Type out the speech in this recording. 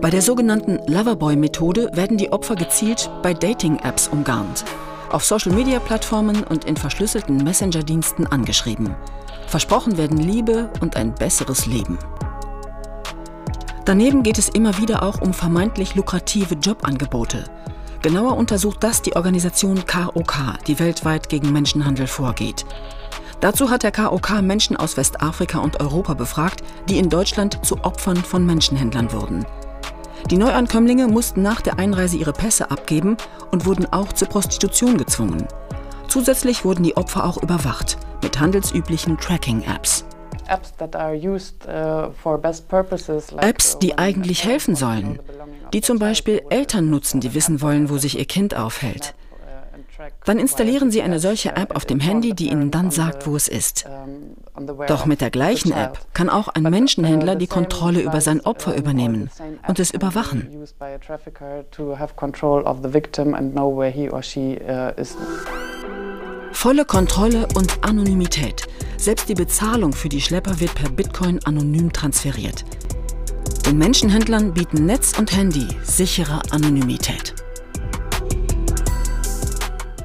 Bei der sogenannten Loverboy-Methode werden die Opfer gezielt bei Dating-Apps umgarnt, auf Social-Media-Plattformen und in verschlüsselten Messenger-Diensten angeschrieben. Versprochen werden Liebe und ein besseres Leben. Daneben geht es immer wieder auch um vermeintlich lukrative Jobangebote. Genauer untersucht das die Organisation KOK, die weltweit gegen Menschenhandel vorgeht. Dazu hat der KOK Menschen aus Westafrika und Europa befragt, die in Deutschland zu Opfern von Menschenhändlern wurden. Die Neuankömmlinge mussten nach der Einreise ihre Pässe abgeben und wurden auch zur Prostitution gezwungen. Zusätzlich wurden die Opfer auch überwacht mit handelsüblichen Tracking-Apps. Apps, die eigentlich helfen sollen, die zum Beispiel Eltern nutzen, die wissen wollen, wo sich ihr Kind aufhält. Dann installieren Sie eine solche App auf dem Handy, die Ihnen dann sagt, wo es ist. Doch mit der gleichen App kann auch ein Menschenhändler die Kontrolle über sein Opfer übernehmen und es überwachen. Volle Kontrolle und Anonymität. Selbst die Bezahlung für die Schlepper wird per Bitcoin anonym transferiert. Den Menschenhändlern bieten Netz und Handy sichere Anonymität.